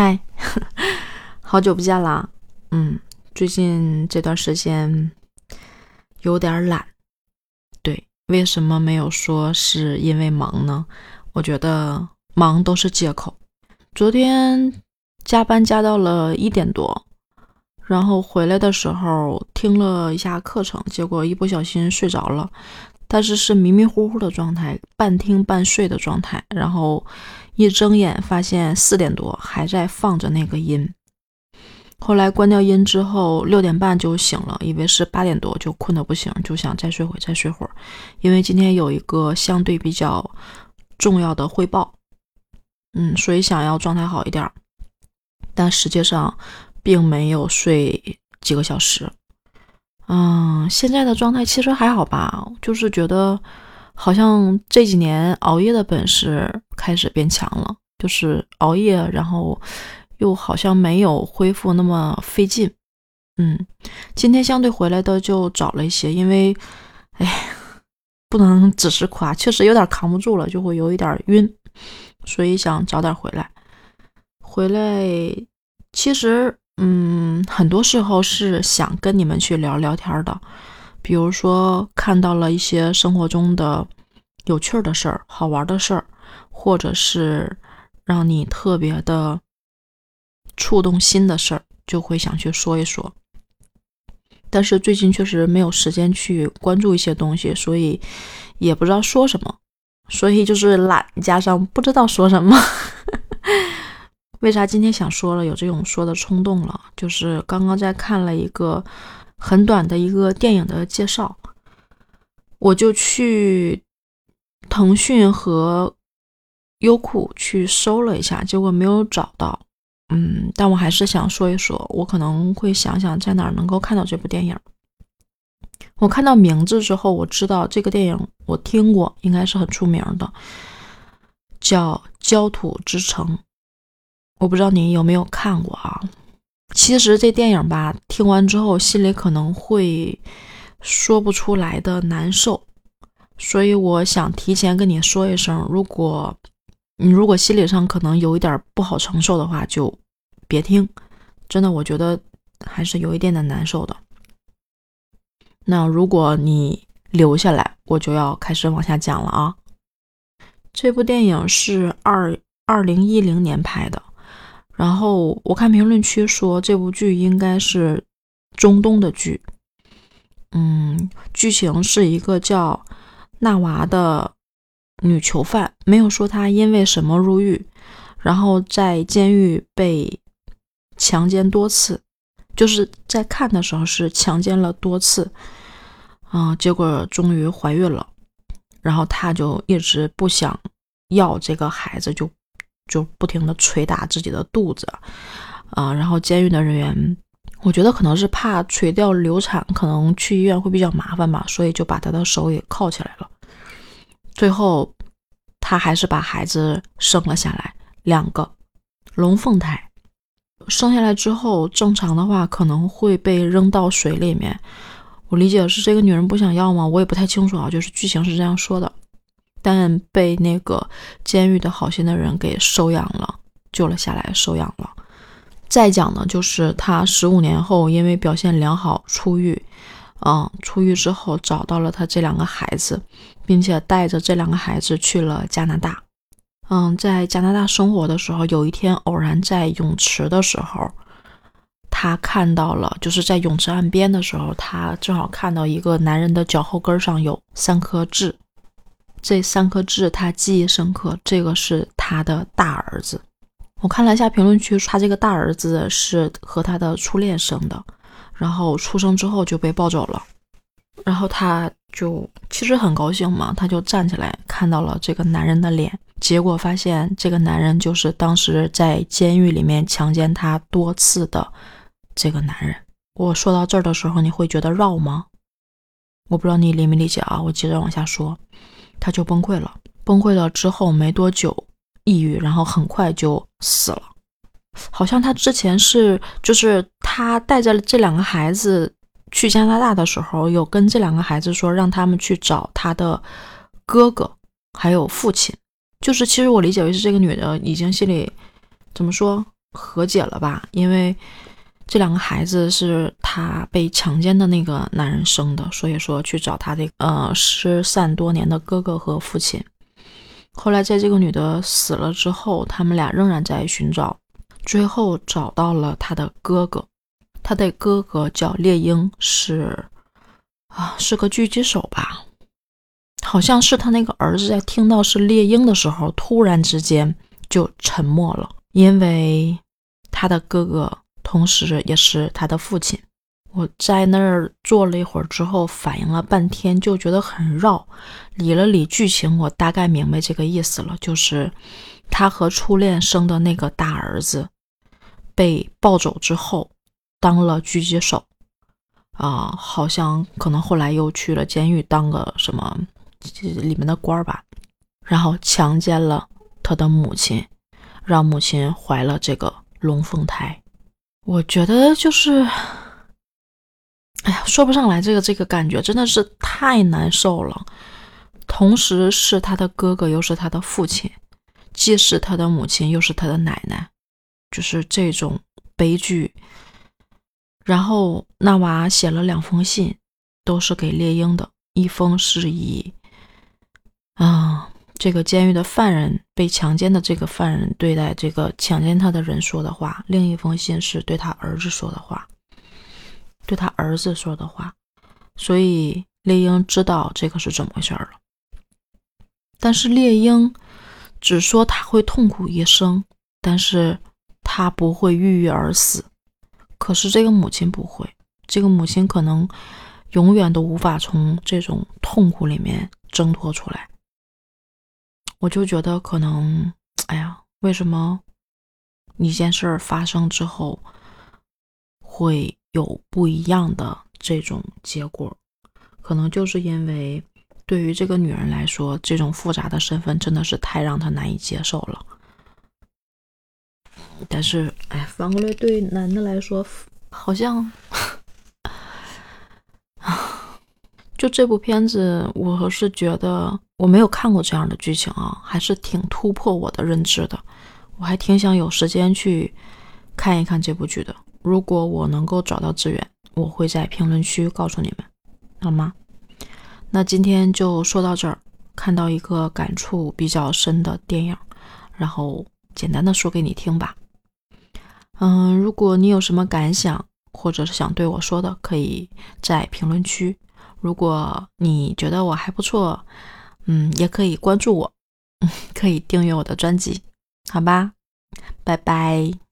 嗨，好久不见啦。嗯，最近这段时间有点懒。对，为什么没有说是因为忙呢？我觉得忙都是借口。昨天加班加到了一点多，然后回来的时候听了一下课程，结果一不小心睡着了，但是是迷迷糊糊的状态，半听半睡的状态，然后。一睁眼，发现四点多还在放着那个音。后来关掉音之后，六点半就醒了，以为是八点多，就困得不行，就想再睡会，再睡会儿。因为今天有一个相对比较重要的汇报，嗯，所以想要状态好一点。但实际上并没有睡几个小时。嗯，现在的状态其实还好吧，就是觉得。好像这几年熬夜的本事开始变强了，就是熬夜，然后又好像没有恢复那么费劲。嗯，今天相对回来的就早了一些，因为，哎，不能只是夸，确实有点扛不住了，就会有一点晕，所以想早点回来。回来，其实，嗯，很多时候是想跟你们去聊聊天的。比如说看到了一些生活中的有趣的事儿、好玩的事儿，或者是让你特别的触动心的事儿，就会想去说一说。但是最近确实没有时间去关注一些东西，所以也不知道说什么，所以就是懒加上不知道说什么。为啥今天想说了，有这种说的冲动了？就是刚刚在看了一个。很短的一个电影的介绍，我就去腾讯和优酷去搜了一下，结果没有找到。嗯，但我还是想说一说，我可能会想想在哪儿能够看到这部电影。我看到名字之后，我知道这个电影我听过，应该是很出名的，叫《焦土之城》。我不知道你有没有看过啊？其实这电影吧，听完之后心里可能会说不出来的难受，所以我想提前跟你说一声，如果你如果心理上可能有一点不好承受的话，就别听。真的，我觉得还是有一点点难受的。那如果你留下来，我就要开始往下讲了啊。这部电影是二二零一零年拍的。然后我看评论区说这部剧应该是中东的剧，嗯，剧情是一个叫纳娃的女囚犯，没有说她因为什么入狱，然后在监狱被强奸多次，就是在看的时候是强奸了多次，啊，结果终于怀孕了，然后她就一直不想要这个孩子，就。就不停的捶打自己的肚子，啊，然后监狱的人员，我觉得可能是怕垂掉流产，可能去医院会比较麻烦吧，所以就把他的手给铐起来了。最后，他还是把孩子生了下来，两个龙凤胎。生下来之后，正常的话可能会被扔到水里面。我理解是这个女人不想要吗？我也不太清楚啊，就是剧情是这样说的。但被那个监狱的好心的人给收养了，救了下来，收养了。再讲呢，就是他十五年后因为表现良好出狱，嗯，出狱之后找到了他这两个孩子，并且带着这两个孩子去了加拿大。嗯，在加拿大生活的时候，有一天偶然在泳池的时候，他看到了，就是在泳池岸边的时候，他正好看到一个男人的脚后跟上有三颗痣。这三颗痣他记忆深刻，这个是他的大儿子。我看了一下评论区，他这个大儿子是和他的初恋生的，然后出生之后就被抱走了，然后他就其实很高兴嘛，他就站起来看到了这个男人的脸，结果发现这个男人就是当时在监狱里面强奸他多次的这个男人。我说到这儿的时候，你会觉得绕吗？我不知道你理没理解啊，我接着往下说。他就崩溃了，崩溃了之后没多久，抑郁，然后很快就死了。好像他之前是，就是他带着这两个孩子去加拿大的时候，有跟这两个孩子说，让他们去找他的哥哥还有父亲。就是其实我理解为是这个女的已经心里怎么说，和解了吧，因为这两个孩子是他被强奸的那个男人生的，所以说去找他的呃失散多年的哥哥和父亲。后来在这个女的死了之后，他们俩仍然在寻找，最后找到了他的哥哥，他的哥哥叫猎鹰，是啊是个狙击手吧。好像是他那个儿子在听到是猎鹰的时候，突然之间就沉默了，因为他的哥哥同时也是他的父亲。我在那儿坐了一会儿之后，反应了半天，就觉得很绕，理了理剧情，我大概明白这个意思了，就是他和初恋生的那个大儿子被抱走之后，当了狙击手，啊，好像可能后来又去了监狱当个什么。里面的官儿吧，然后强奸了他的母亲，让母亲怀了这个龙凤胎。我觉得就是，哎呀，说不上来，这个这个感觉真的是太难受了。同时是他的哥哥，又是他的父亲，既是他的母亲，又是他的奶奶，就是这种悲剧。然后那娃写了两封信，都是给猎鹰的，一封是以。啊，这个监狱的犯人被强奸的这个犯人对待这个强奸他的人说的话，另一封信是对他儿子说的话，对他儿子说的话，所以猎鹰知道这个是怎么回事了。但是猎鹰只说他会痛苦一生，但是他不会郁郁而死。可是这个母亲不会，这个母亲可能永远都无法从这种痛苦里面挣脱出来。我就觉得可能，哎呀，为什么一件事儿发生之后会有不一样的这种结果？可能就是因为对于这个女人来说，这种复杂的身份真的是太让她难以接受了。但是，哎，反过来对男的来说，好像。就这部片子，我是觉得我没有看过这样的剧情啊，还是挺突破我的认知的。我还挺想有时间去看一看这部剧的。如果我能够找到资源，我会在评论区告诉你们，好吗？那今天就说到这儿。看到一个感触比较深的电影，然后简单的说给你听吧。嗯，如果你有什么感想，或者是想对我说的，可以在评论区。如果你觉得我还不错，嗯，也可以关注我，可以订阅我的专辑，好吧，拜拜。